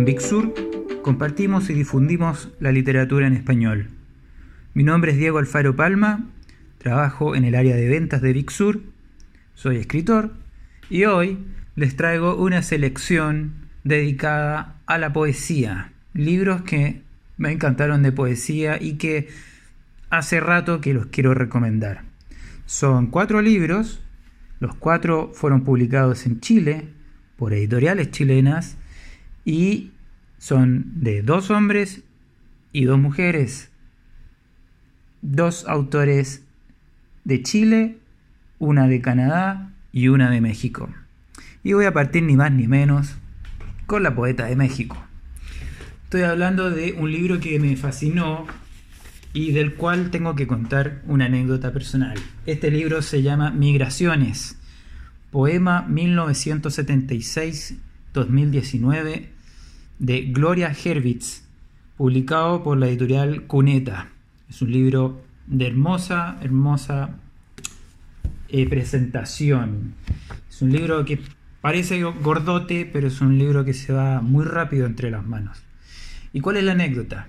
En Big Sur compartimos y difundimos la literatura en español. Mi nombre es Diego Alfaro Palma, trabajo en el área de ventas de Big Sur, soy escritor y hoy les traigo una selección dedicada a la poesía, libros que me encantaron de poesía y que hace rato que los quiero recomendar. Son cuatro libros, los cuatro fueron publicados en Chile por editoriales chilenas y son de dos hombres y dos mujeres, dos autores de Chile, una de Canadá y una de México. Y voy a partir ni más ni menos con la poeta de México. Estoy hablando de un libro que me fascinó y del cual tengo que contar una anécdota personal. Este libro se llama Migraciones, poema 1976-2019 de Gloria Herwitz, publicado por la editorial Cuneta. Es un libro de hermosa, hermosa eh, presentación. Es un libro que parece gordote, pero es un libro que se va muy rápido entre las manos. ¿Y cuál es la anécdota?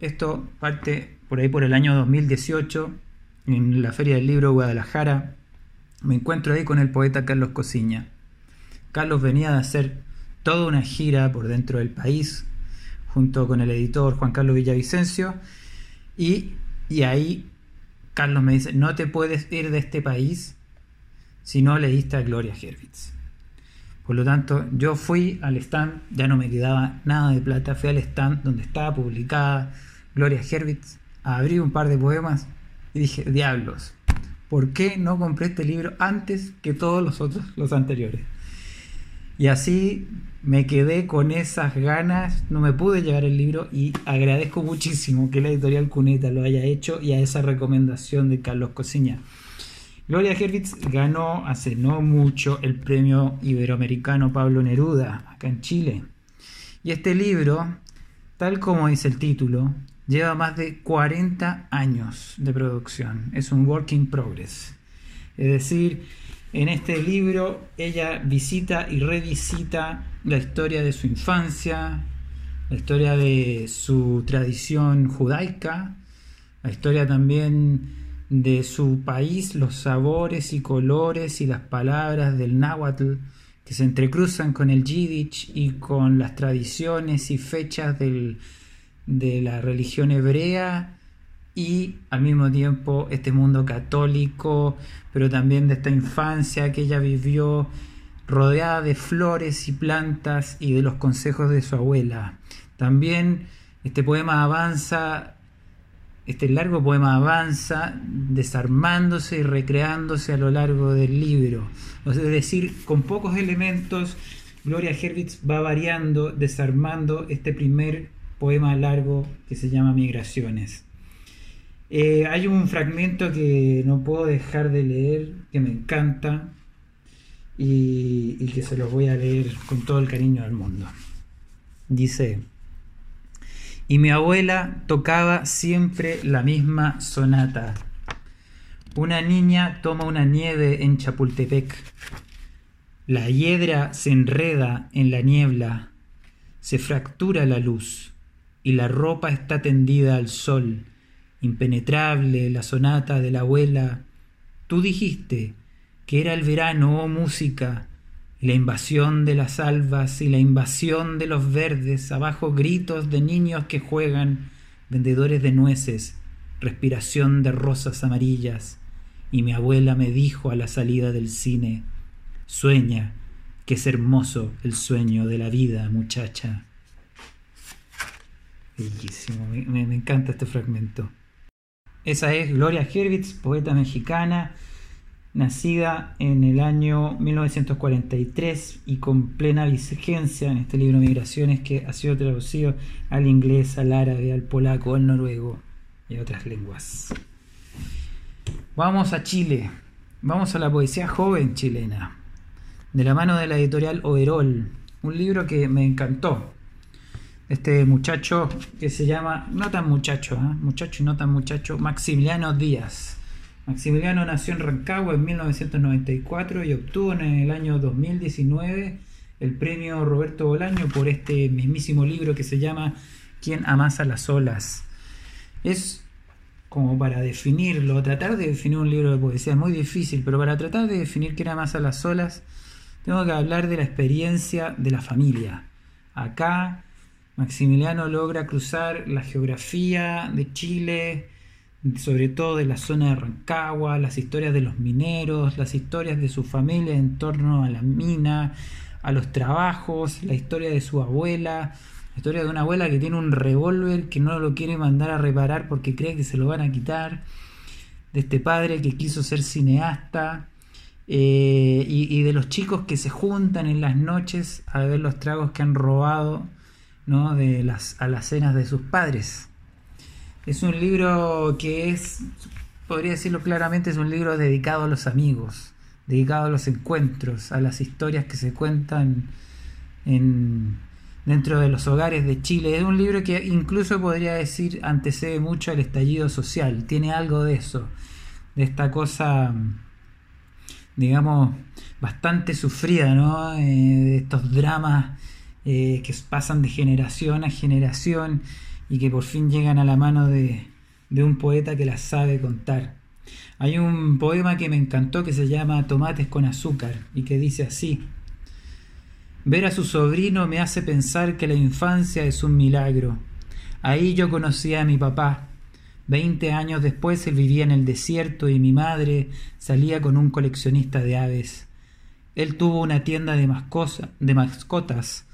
Esto parte por ahí por el año 2018, en la Feria del Libro Guadalajara. Me encuentro ahí con el poeta Carlos Cosiña. Carlos venía de hacer toda una gira por dentro del país, junto con el editor Juan Carlos Villavicencio, y, y ahí Carlos me dice, no te puedes ir de este país si no leíste a Gloria Herwitz. Por lo tanto, yo fui al stand, ya no me quedaba nada de plata, fui al stand donde estaba publicada Gloria Herwitz, abrí un par de poemas y dije, diablos, ¿por qué no compré este libro antes que todos los otros, los anteriores? Y así me quedé con esas ganas, no me pude llevar el libro y agradezco muchísimo que la editorial Cuneta lo haya hecho y a esa recomendación de Carlos Cosiña. Gloria Herwitz ganó hace no mucho el premio iberoamericano Pablo Neruda acá en Chile. Y este libro, tal como dice el título, lleva más de 40 años de producción. Es un work in progress. Es decir, en este libro ella visita y revisita la historia de su infancia, la historia de su tradición judaica, la historia también de su país, los sabores y colores y las palabras del náhuatl que se entrecruzan con el yiddish y con las tradiciones y fechas de la religión hebrea y al mismo tiempo este mundo católico, pero también de esta infancia que ella vivió rodeada de flores y plantas y de los consejos de su abuela. También este poema avanza, este largo poema avanza desarmándose y recreándose a lo largo del libro. Es decir, con pocos elementos, Gloria Herwitz va variando, desarmando este primer poema largo que se llama Migraciones. Eh, hay un fragmento que no puedo dejar de leer, que me encanta y, y que se los voy a leer con todo el cariño del mundo. Dice, y mi abuela tocaba siempre la misma sonata. Una niña toma una nieve en Chapultepec. La hiedra se enreda en la niebla, se fractura la luz y la ropa está tendida al sol, impenetrable la sonata de la abuela. Tú dijiste que era el verano, oh música, y la invasión de las albas y la invasión de los verdes, abajo gritos de niños que juegan, vendedores de nueces, respiración de rosas amarillas, y mi abuela me dijo a la salida del cine, sueña, que es hermoso el sueño de la vida, muchacha. Bellísimo, me, encanta este fragmento. Esa es Gloria Herwitz, poeta mexicana, nacida en el año 1943 y con plena vigencia en este libro Migraciones que ha sido traducido al inglés, al árabe, al polaco, al noruego y a otras lenguas. Vamos a Chile, vamos a la poesía joven chilena, de la mano de la editorial Overol, un libro que me encantó este muchacho que se llama, no tan muchacho, ¿eh? muchacho y no tan muchacho, Maximiliano Díaz. Maximiliano nació en Rancagua en 1994 y obtuvo en el año 2019 el premio Roberto Bolaño por este mismísimo libro que se llama ¿Quién amasa las olas? Es como para definirlo, tratar de definir un libro de poesía es muy difícil, pero para tratar de definir quién amasa las olas, tengo que hablar de la experiencia de la familia. Acá Maximiliano logra cruzar la geografía de Chile, sobre todo de la zona de Rancagua, las historias de los mineros, las historias de su familia en torno a la mina, a los trabajos, la historia de su abuela, la historia de una abuela que tiene un revólver que no lo quiere mandar a reparar porque cree que se lo van a quitar, de este padre que quiso ser cineasta, eh, y, de los chicos que se juntan en las noches a ver los tragos que han robado ¿no? de las alacenas de sus padres. Es un libro que es, podría decirlo claramente, es un libro dedicado a los amigos, dedicado a los encuentros, a las historias que se cuentan en, dentro de los hogares de Chile. Es un libro que incluso podría decir antecede mucho al estallido social, tiene algo de eso, de esta cosa, digamos, bastante sufrida, ¿no? Eh, de estos dramas eh, que pasan de generación a generación y que por fin llegan a la mano de, un poeta que las sabe contar. Hay un poema que me encantó que se llama Tomates con azúcar y que dice así. Ver a su sobrino me hace pensar que la infancia es un milagro. Ahí yo conocí a mi papá. Veinte años después él vivía en el desierto y mi madre salía con un coleccionista de aves. Él tuvo una tienda de, de mascotas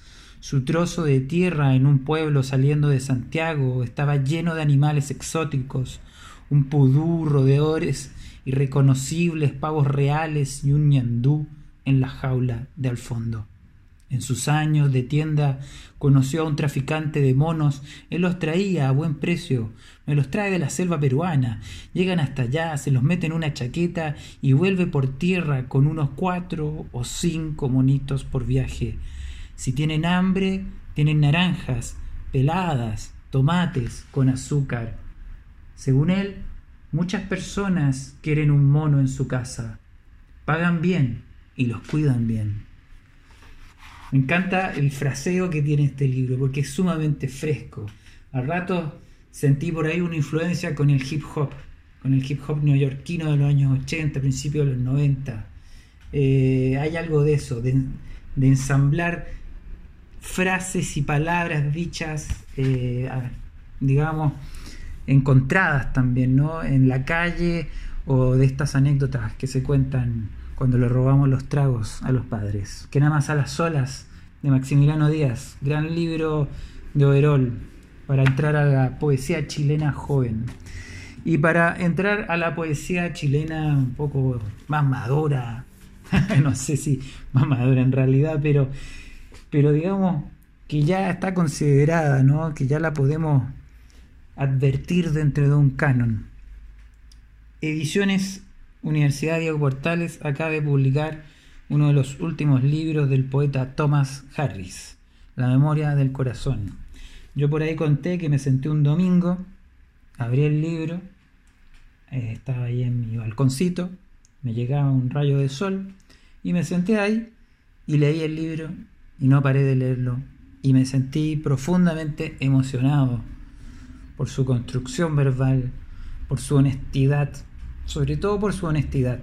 su trozo de tierra en un pueblo saliendo de Santiago estaba lleno de animales exóticos, un pudú, rodeadores irreconocibles, pavos reales y un ñandú en la jaula de al fondo. En sus años de tienda conoció a un traficante de monos, él los traía a buen precio, me los trae de la selva peruana, llegan hasta allá, se los mete en una chaqueta y vuelve por tierra con unos cuatro o cinco monitos por viaje. Si tienen hambre, tienen naranjas, peladas, tomates con azúcar. Según él, muchas personas quieren un mono en su casa. Pagan bien y los cuidan bien. Me encanta el fraseo que tiene este libro porque es sumamente fresco. Al rato sentí por ahí una influencia con el hip hop, con el hip hop neoyorquino de los años 80, principios de los 90. Eh, hay algo de eso, de ensamblar frases y palabras dichas, eh, digamos, encontradas también, ¿no? En la calle o de estas anécdotas que se cuentan cuando le robamos los tragos a los padres. Que nada más a las solas de Maximiliano Díaz, gran libro de Overol para entrar a la poesía chilena joven. Y para entrar a la poesía chilena un poco más madura, no sé si más madura en realidad, pero pero digamos que ya está considerada, ¿no? que ya la podemos advertir dentro de un canon. Ediciones Universidad Diego Portales acaba de publicar uno de los últimos libros del poeta Thomas Harris, La memoria del corazón. Yo por ahí conté que me senté un domingo, abrí el libro, eh, estaba ahí en mi balconcito, me llegaba un rayo de sol y me senté ahí y leí el libro y no paré de leerlo. Y me sentí profundamente emocionado por su construcción verbal, por su honestidad, sobre todo por su honestidad.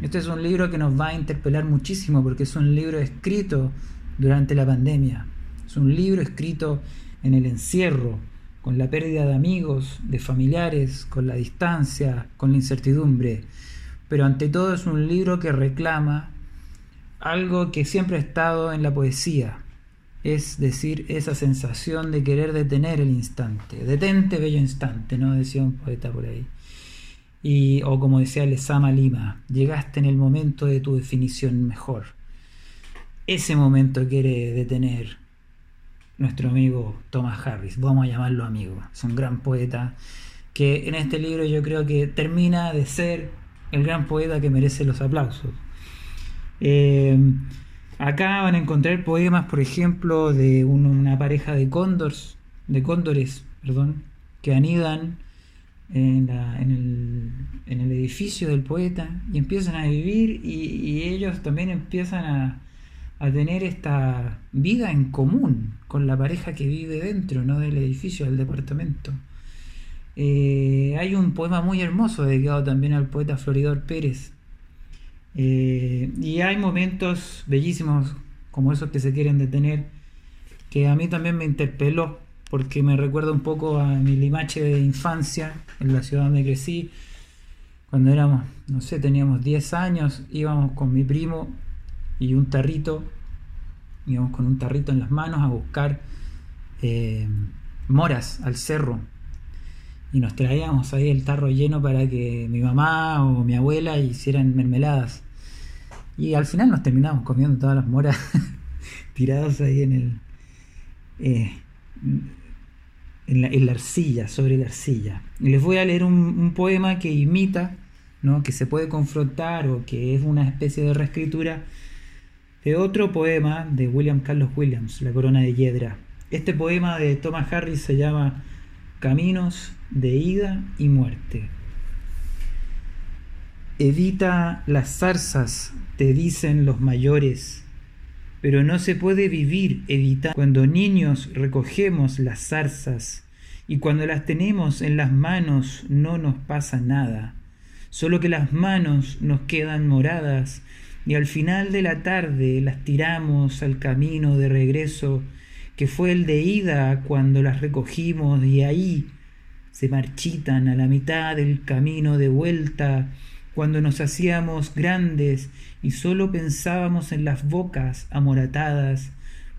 Este es un libro que nos va a interpelar muchísimo porque es un libro escrito durante la pandemia, es un libro escrito en el encierro, con la pérdida de amigos, de familiares, con la distancia, con la incertidumbre, pero ante todo es un libro que reclama algo que siempre ha estado en la poesía, es decir, esa sensación de querer detener el instante. Detente, bello instante, ¿no? Decía un poeta por ahí. Y, o como decía Lesama Lima, llegaste en el momento de tu definición mejor. Ese momento quiere detener nuestro amigo Thomas Harris, vamos a llamarlo amigo, es un gran poeta que en este libro yo creo que termina de ser el gran poeta que merece los aplausos. Eh, acá van a encontrar poemas, por ejemplo, de una pareja de cóndores, de cóndores, perdón, que anidan en, el, edificio del poeta y empiezan a vivir y, ellos también empiezan a, a tener esta vida en común con la pareja que vive dentro, no del edificio, del departamento. Eh, hay un poema muy hermoso dedicado también al poeta Floridor Pérez. Eh, y hay momentos bellísimos como esos que se quieren detener, que a mí también me interpeló, porque me recuerda un poco a mi limache de infancia en la ciudad donde crecí, cuando éramos, no sé, teníamos 10 años, íbamos con mi primo y un tarrito, íbamos con un tarrito en las manos a buscar eh, moras al cerro y nos traíamos ahí el tarro lleno para que mi mamá o mi abuela hicieran mermeladas. Y al final nos terminamos comiendo todas las moras tiradas ahí en el. Eh, en, la, arcilla, sobre la arcilla. Les voy a leer un, poema que imita, ¿no? que se puede confrontar o que es una especie de reescritura de otro poema de William Carlos Williams, La Corona de Hiedra. Este poema de Thomas Harris se llama Caminos de ida y muerte. Evita las zarzas, te dicen los mayores, pero no se puede vivir evitando. Cuando niños recogemos las zarzas y cuando las tenemos en las manos no nos pasa nada, solo que las manos nos quedan moradas y al final de la tarde las tiramos al camino de regreso que fue el de ida cuando las recogimos y ahí se marchitan a la mitad del camino de vuelta cuando nos hacíamos grandes y solo pensábamos en las bocas amoratadas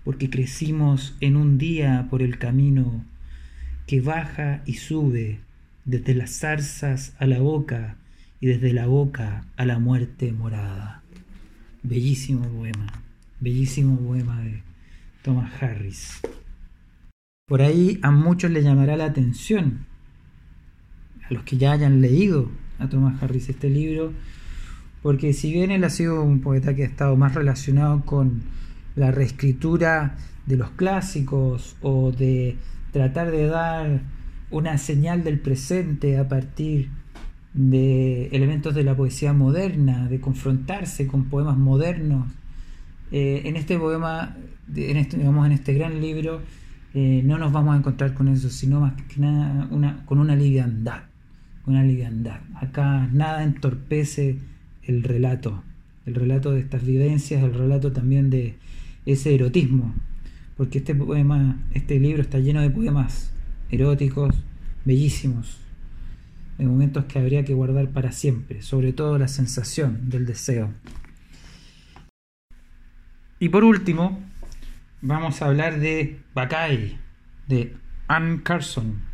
porque crecimos en un día por el camino que baja y sube desde las zarzas a la boca y desde la boca a la muerte morada. Bellísimo poema, bellísimo poema de Thomas Harris. Por ahí a muchos les llamará la atención, a los que ya hayan leído a Thomas Harris este libro, porque si bien él ha sido un poeta que ha estado más relacionado con la reescritura de los clásicos o de tratar de dar una señal del presente a partir de elementos de la poesía moderna, de confrontarse con poemas modernos, eh, en este poema, en este, digamos, en este gran libro, eh, no nos vamos a encontrar con eso, sino más que nada una, con una liviandad, una liviandad. Acá nada entorpece el relato, el relato de estas vivencias, el relato también de ese erotismo, porque este poema, este libro está lleno de poemas eróticos, bellísimos, de momentos que habría que guardar para siempre, sobre todo la sensación del deseo. Y por último, vamos a hablar de Bacay, de Anne Carson,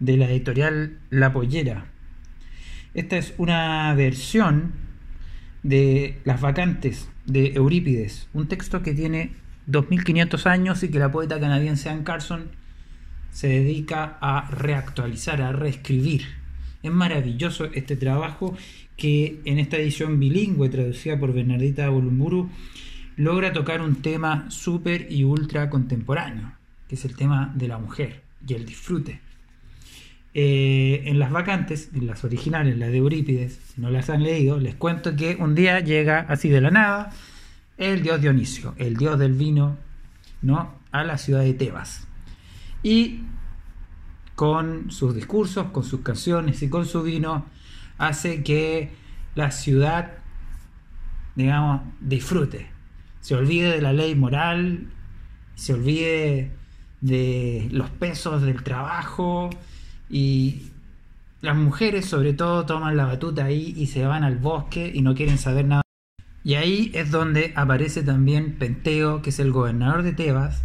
de la editorial La Pollera. Esta es una versión de Las Vacantes de Eurípides, un texto que tiene 2500 años y que la poeta canadiense Anne Carson se dedica a reactualizar, a reescribir. Es maravilloso este trabajo que en esta edición bilingüe traducida por Bernardita Bolumburu logra tocar un tema súper y ultra contemporáneo, que es el tema de la mujer y el disfrute. Eh, en las vacantes, en las originales, las de Eurípides, si no las han leído, les cuento que un día llega así de la nada el dios Dionisio, el dios del vino, ¿no? a la ciudad de Tebas. Y con sus discursos, con sus canciones y con su vino, hace que la ciudad, digamos, disfrute, se olvide de la ley moral, se olvide de los pesos del trabajo y las mujeres sobre todo toman la batuta ahí y se van al bosque y no quieren saber nada. Y ahí es donde aparece también Penteo, que es el gobernador de Tebas,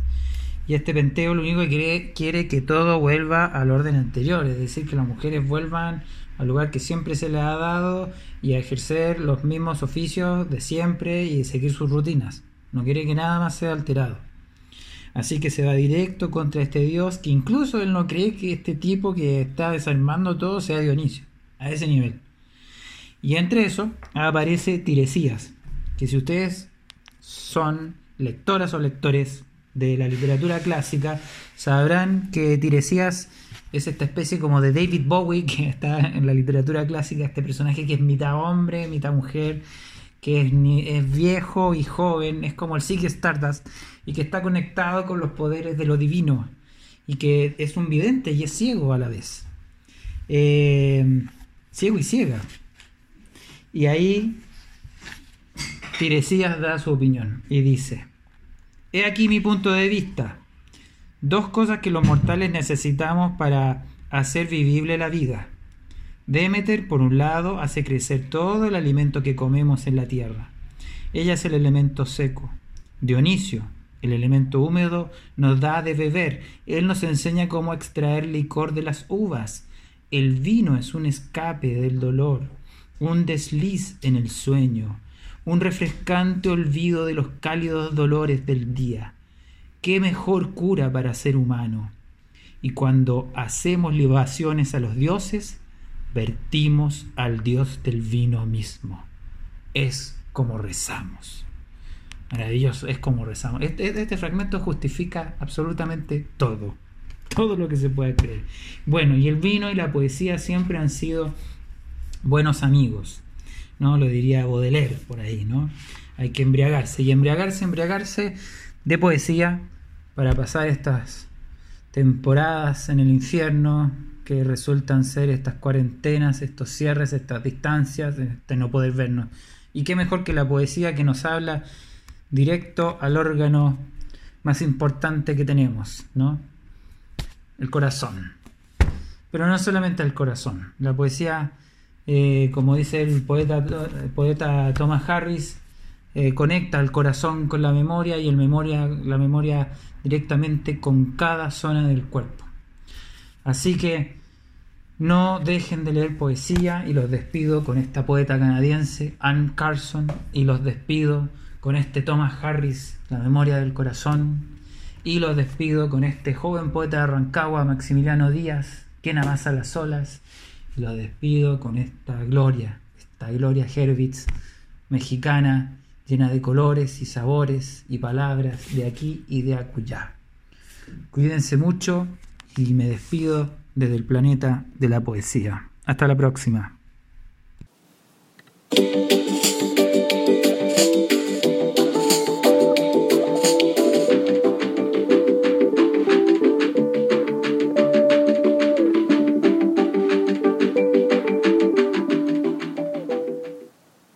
y este Penteo lo único que quiere, quiere que todo vuelva al orden anterior, es decir, que las mujeres vuelvan al lugar que siempre se les ha dado y a ejercer los mismos oficios de siempre y seguir sus rutinas. No quiere que nada más sea alterado. Así que se va directo contra este dios que incluso él no cree que este tipo que está desarmando todo sea Dionisio. A ese nivel. Y entre eso aparece Tiresías. Que si ustedes son lectoras o lectores de la literatura clásica, sabrán que Tiresías es esta especie como de David Bowie que está en la literatura clásica, este personaje que es mitad hombre, mitad mujer, que es, viejo y joven, es como el Sig Stardust, y que está conectado con los poderes de lo divino, y que es un vidente y es ciego a la vez. Eh, ciego y ciega. Y ahí Tiresías da su opinión y dice, he aquí mi punto de vista. Dos cosas que los mortales necesitamos para hacer vivible la vida. Demeter, por un lado, hace crecer todo el alimento que comemos en la tierra. Ella es el elemento seco. Dionisio, el elemento húmedo, nos da de beber. Él nos enseña cómo extraer licor de las uvas. El vino es un escape del dolor, un desliz en el sueño, un refrescante olvido de los cálidos dolores del día. ¿Qué mejor cura para ser humano? Y cuando hacemos libaciones a los dioses, vertimos al Dios del vino mismo. Es como rezamos. Maravilloso, es como rezamos. Este, este, fragmento justifica absolutamente todo. Todo lo que se puede creer. Bueno, y el vino y la poesía siempre han sido buenos amigos. ¿no? Lo diría Baudelaire por ahí, ¿no? Hay que embriagarse. Y embriagarse, embriagarse de poesía para pasar estas temporadas en el infierno que resultan ser estas cuarentenas, estos cierres, estas distancias, de no poder vernos. Y qué mejor que la poesía que nos habla directo al órgano más importante que tenemos, ¿no? El corazón. Pero no solamente el corazón. La poesía, eh, como dice el poeta, poeta Thomas Harris, eh, conecta el corazón con la memoria y el memoria, la memoria directamente con cada zona del cuerpo. Así que no dejen de leer poesía y los despido con esta poeta canadiense, Anne Carson, y los despido con este Thomas Harris, La memoria del corazón, y los despido con este joven poeta de Rancagua, Maximiliano Díaz, quien amasa las olas, y los despido con esta gloria, esta gloria Herwitz mexicana, llena de colores y sabores y palabras de aquí y de acullá. Cuídense mucho y me despido desde el planeta de la poesía. Hasta la próxima.